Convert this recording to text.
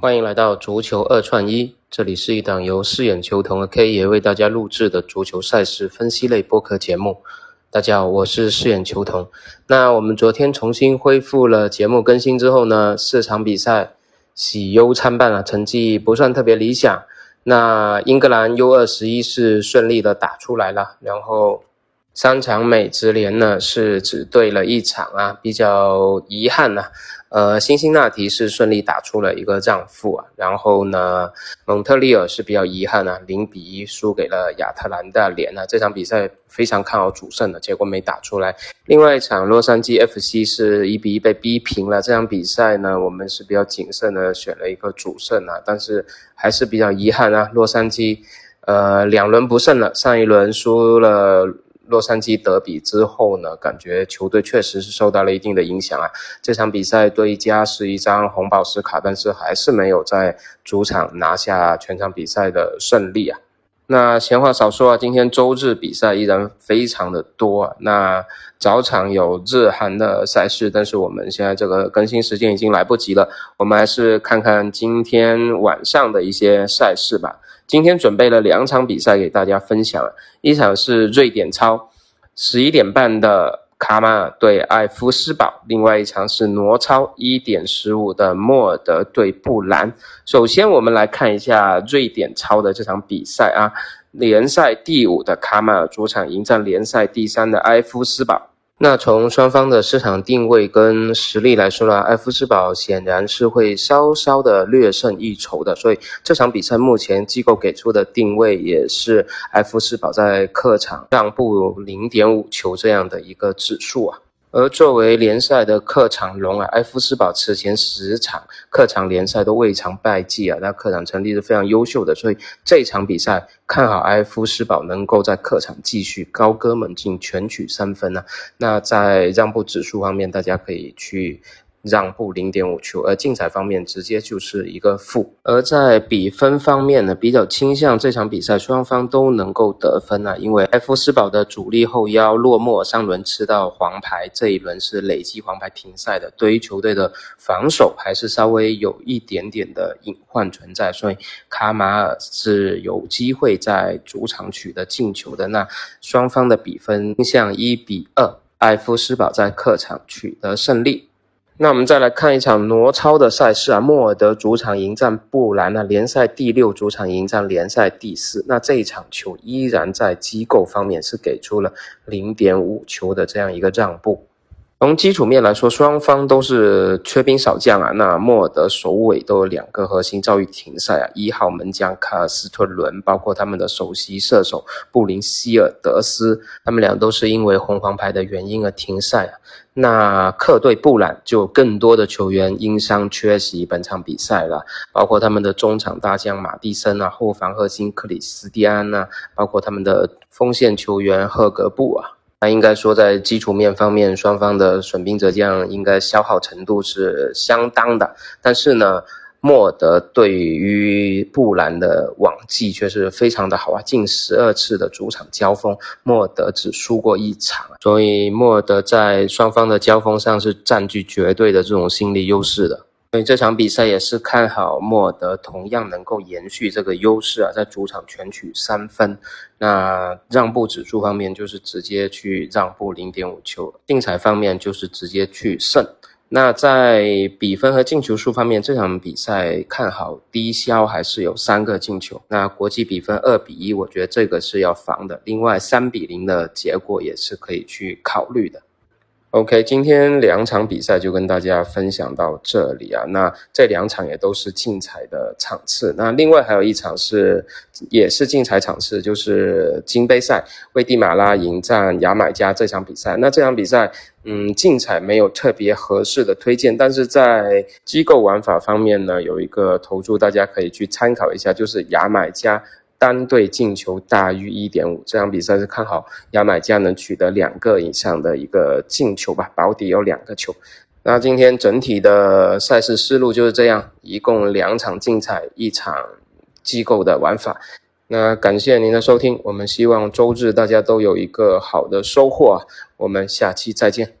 欢迎来到足球二串一，这里是一档由四眼球童的 K 爷为大家录制的足球赛事分析类播客节目。大家好，我是四眼球童。那我们昨天重新恢复了节目更新之后呢，四场比赛喜忧参半啊，成绩不算特别理想。那英格兰 U 二十一是顺利的打出来了，然后。三场美职联呢是只对了一场啊，比较遗憾呐。呃，辛辛那提是顺利打出了一个让负啊，然后呢，蒙特利尔是比较遗憾啊，零比一输给了亚特兰大联啊。这场比赛非常看好主胜的，结果没打出来。另外一场洛杉矶 FC 是一比一被逼平了。这场比赛呢，我们是比较谨慎的选了一个主胜啊，但是还是比较遗憾啊。洛杉矶呃两轮不胜了，上一轮输了。洛杉矶德比之后呢，感觉球队确实是受到了一定的影响啊。这场比赛对加是一张红宝石卡，但是还是没有在主场拿下全场比赛的胜利啊。那闲话少说啊，今天周日比赛依然非常的多啊。那早场有日韩的赛事，但是我们现在这个更新时间已经来不及了，我们还是看看今天晚上的一些赛事吧。今天准备了两场比赛给大家分享，一场是瑞典超，十一点半的卡马尔对埃夫斯堡，另外一场是挪超，一点十五的莫尔德对布兰。首先我们来看一下瑞典超的这场比赛啊，联赛第五的卡马尔主场迎战联赛第三的埃夫斯堡。那从双方的市场定位跟实力来说呢，埃夫斯堡显然是会稍稍的略胜一筹的，所以这场比赛目前机构给出的定位也是埃夫斯堡在客场让步零点五球这样的一个指数啊。而作为联赛的客场龙啊，埃夫斯堡此前十场客场联赛都未尝败绩啊，那客场成绩是非常优秀的，所以这场比赛看好埃夫斯堡能够在客场继续高歌猛进，全取三分呢。那在让步指数方面，大家可以去。让步零点五球，而竞彩方面直接就是一个负。而在比分方面呢，比较倾向这场比赛双方都能够得分啊，因为埃夫斯堡的主力后腰洛莫，上轮吃到黄牌，这一轮是累计黄牌停赛的，对于球队的防守还是稍微有一点点的隐患存在，所以卡马尔是有机会在主场取得进球的。那双方的比分倾向一比二，埃夫斯堡在客场取得胜利。那我们再来看一场挪超的赛事啊，莫尔德主场迎战布兰啊，联赛第六主场迎战联赛第四。那这一场球依然在机构方面是给出了零点五球的这样一个让步。从基础面来说，双方都是缺兵少将啊。那莫尔德首尾都有两个核心遭遇停赛啊，一号门将卡尔斯特伦，包括他们的首席射手布林希尔德斯，他们俩都是因为红黄牌的原因而停赛啊。那客队布兰就更多的球员因伤缺席本场比赛了，包括他们的中场大将马蒂森啊，后防核心克里斯蒂安呐，包括他们的锋线球员赫格布啊。那应该说，在基础面方面，双方的损兵折将应该消耗程度是相当的。但是呢，莫德对于布兰的往绩却是非常的好啊，近十二次的主场交锋，莫德只输过一场，所以莫德在双方的交锋上是占据绝对的这种心理优势的。所以这场比赛也是看好莫尔德同样能够延续这个优势啊，在主场全取三分。那让步指数方面就是直接去让步零点五球，竞彩方面就是直接去胜。那在比分和进球数方面，这场比赛看好低消还是有三个进球。那国际比分二比一，我觉得这个是要防的。另外三比零的结果也是可以去考虑的。OK，今天两场比赛就跟大家分享到这里啊。那这两场也都是竞彩的场次。那另外还有一场是也是竞彩场次，就是金杯赛，危地马拉迎战牙买加这场比赛。那这场比赛，嗯，竞彩没有特别合适的推荐，但是在机构玩法方面呢，有一个投注大家可以去参考一下，就是牙买加。单队进球大于一点五，这场比赛是看好牙买加能取得两个以上的一个进球吧，保底有两个球。那今天整体的赛事思路就是这样，一共两场竞彩，一场机构的玩法。那感谢您的收听，我们希望周日大家都有一个好的收获啊，我们下期再见。